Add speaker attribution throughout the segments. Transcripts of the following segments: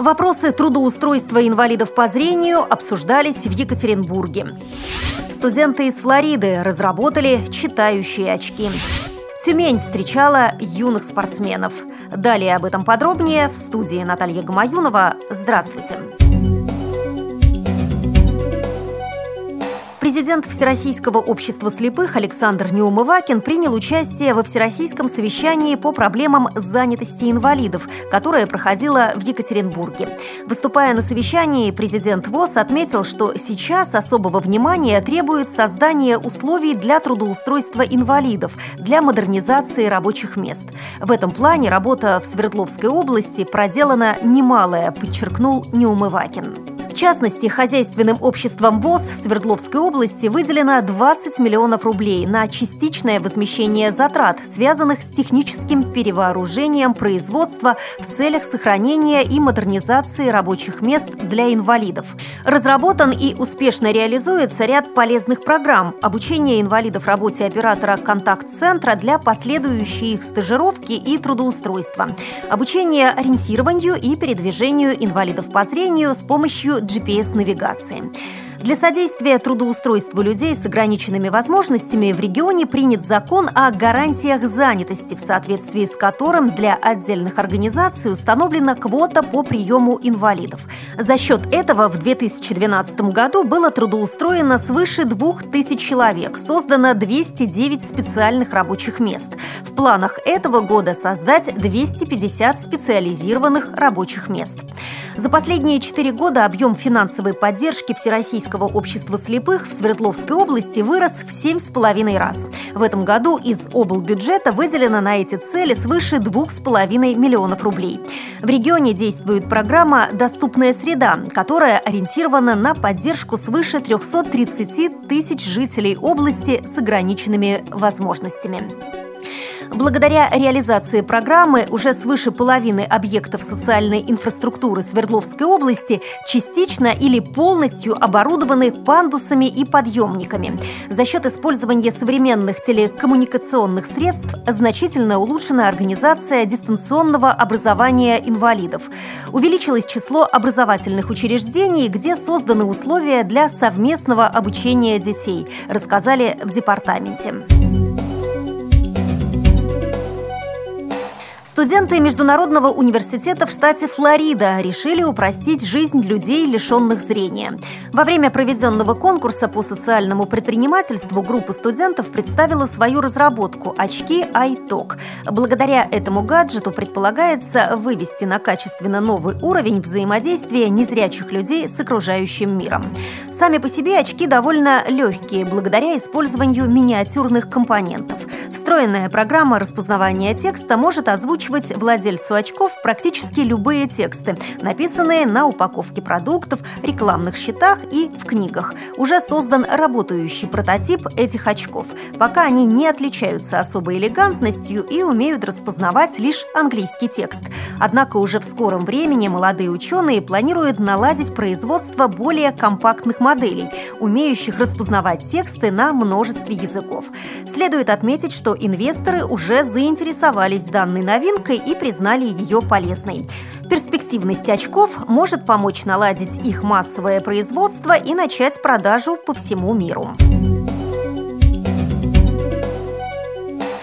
Speaker 1: Вопросы трудоустройства инвалидов по зрению обсуждались в Екатеринбурге. Студенты из Флориды разработали читающие очки. Тюмень встречала юных спортсменов. Далее об этом подробнее в студии Наталья Гамаюнова. Здравствуйте. Президент Всероссийского общества слепых Александр Неумывакин принял участие во Всероссийском совещании по проблемам занятости инвалидов, которое проходило в Екатеринбурге. Выступая на совещании, президент ВОЗ отметил, что сейчас особого внимания требует создание условий для трудоустройства инвалидов, для модернизации рабочих мест. В этом плане работа в Свердловской области проделана немалая, подчеркнул Неумывакин частности, хозяйственным обществом ВОЗ Свердловской области выделено 20 миллионов рублей на частичное возмещение затрат, связанных с техническим перевооружением производства в целях сохранения и модернизации рабочих мест для инвалидов. Разработан и успешно реализуется ряд полезных программ обучения инвалидов работе оператора контакт-центра для последующей их стажировки и трудоустройства, обучение ориентированию и передвижению инвалидов по зрению с помощью GPS-навигации. Для содействия трудоустройству людей с ограниченными возможностями в регионе принят закон о гарантиях занятости, в соответствии с которым для отдельных организаций установлена квота по приему инвалидов. За счет этого в 2012 году было трудоустроено свыше 2000 человек, создано 209 специальных рабочих мест. В планах этого года создать 250 специализированных рабочих мест. За последние четыре года объем финансовой поддержки Всероссийского общества слепых в Свердловской области вырос в семь с половиной раз. В этом году из облбюджета выделено на эти цели свыше двух с половиной миллионов рублей. В регионе действует программа «Доступная среда», которая ориентирована на поддержку свыше 330 тысяч жителей области с ограниченными возможностями. Благодаря реализации программы уже свыше половины объектов социальной инфраструктуры Свердловской области частично или полностью оборудованы пандусами и подъемниками. За счет использования современных телекоммуникационных средств значительно улучшена организация дистанционного образования инвалидов. Увеличилось число образовательных учреждений, где созданы условия для совместного обучения детей, рассказали в департаменте. Студенты Международного университета в штате Флорида решили упростить жизнь людей, лишенных зрения. Во время проведенного конкурса по социальному предпринимательству группа студентов представила свою разработку – очки iTalk. Благодаря этому гаджету предполагается вывести на качественно новый уровень взаимодействия незрячих людей с окружающим миром. Сами по себе очки довольно легкие, благодаря использованию миниатюрных компонентов – Встроенная программа распознавания текста может озвучивать владельцу очков практически любые тексты, написанные на упаковке продуктов, рекламных счетах и в книгах. Уже создан работающий прототип этих очков. Пока они не отличаются особой элегантностью и умеют распознавать лишь английский текст. Однако уже в скором времени молодые ученые планируют наладить производство более компактных моделей, умеющих распознавать тексты на множестве языков. Следует отметить, что инвесторы уже заинтересовались данной новинкой и признали ее полезной. Перспективность очков может помочь наладить их массовое производство и начать продажу по всему миру.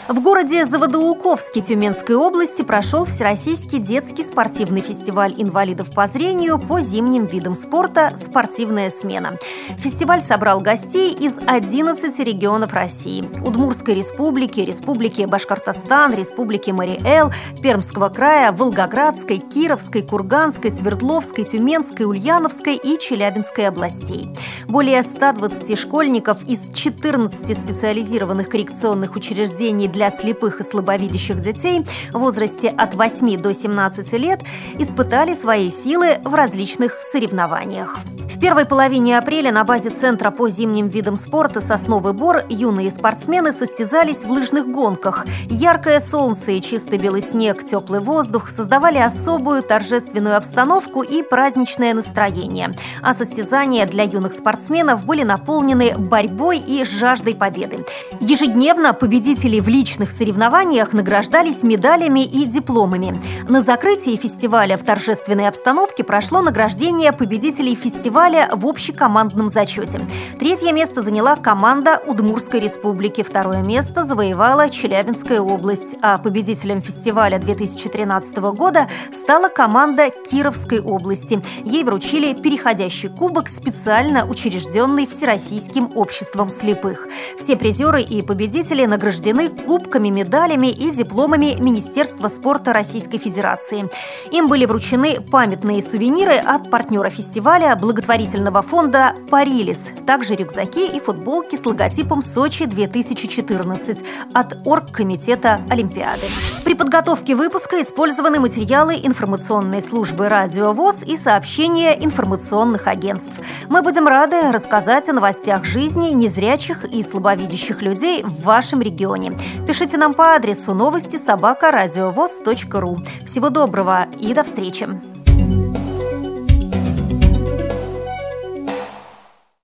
Speaker 1: В городе Заводоуковске Тюменской области прошел Всероссийский детский спортивный фестиваль инвалидов по зрению по зимним видам спорта «Спортивная смена». Фестиваль собрал гостей из 11 регионов России – Удмурской республики, Республики Башкортостан, Республики Мариэл, Пермского края, Волгоградской, Кировской, Курганской, Свердловской, Тюменской, Ульяновской и Челябинской областей. Более 120 школьников из 14 специализированных коррекционных учреждений для слепых и слабовидящих детей в возрасте от 8 до 17 лет испытали свои силы в различных соревнованиях. В первой половине апреля на базе Центра по зимним видам спорта «Сосновый бор» юные спортсмены состязались в лыжных гонках. Яркое солнце и чистый белый снег, теплый воздух создавали особую торжественную обстановку и праздничное настроение. А состязания для юных спортсменов были наполнены борьбой и жаждой победы. Ежедневно победители в личных соревнованиях награждались медалями и дипломами. На закрытии фестиваля в торжественной обстановке прошло награждение победителей фестиваля фестиваля в общекомандном зачете. Третье место заняла команда Удмурской республики, второе место завоевала Челябинская область, а победителем фестиваля 2013 года стала команда Кировской области. Ей вручили переходящий кубок, специально учрежденный Всероссийским обществом слепых. Все призеры и победители награждены кубками, медалями и дипломами Министерства спорта Российской Федерации. Им были вручены памятные сувениры от партнера фестиваля благотворительности благотворительного фонда «Парилис», также рюкзаки и футболки с логотипом «Сочи-2014» от Оргкомитета Олимпиады. При подготовке выпуска использованы материалы информационной службы «Радио ВОЗ» и сообщения информационных агентств. Мы будем рады рассказать о новостях жизни незрячих и слабовидящих людей в вашем регионе. Пишите нам по адресу новости собака ру. Всего доброго и до встречи!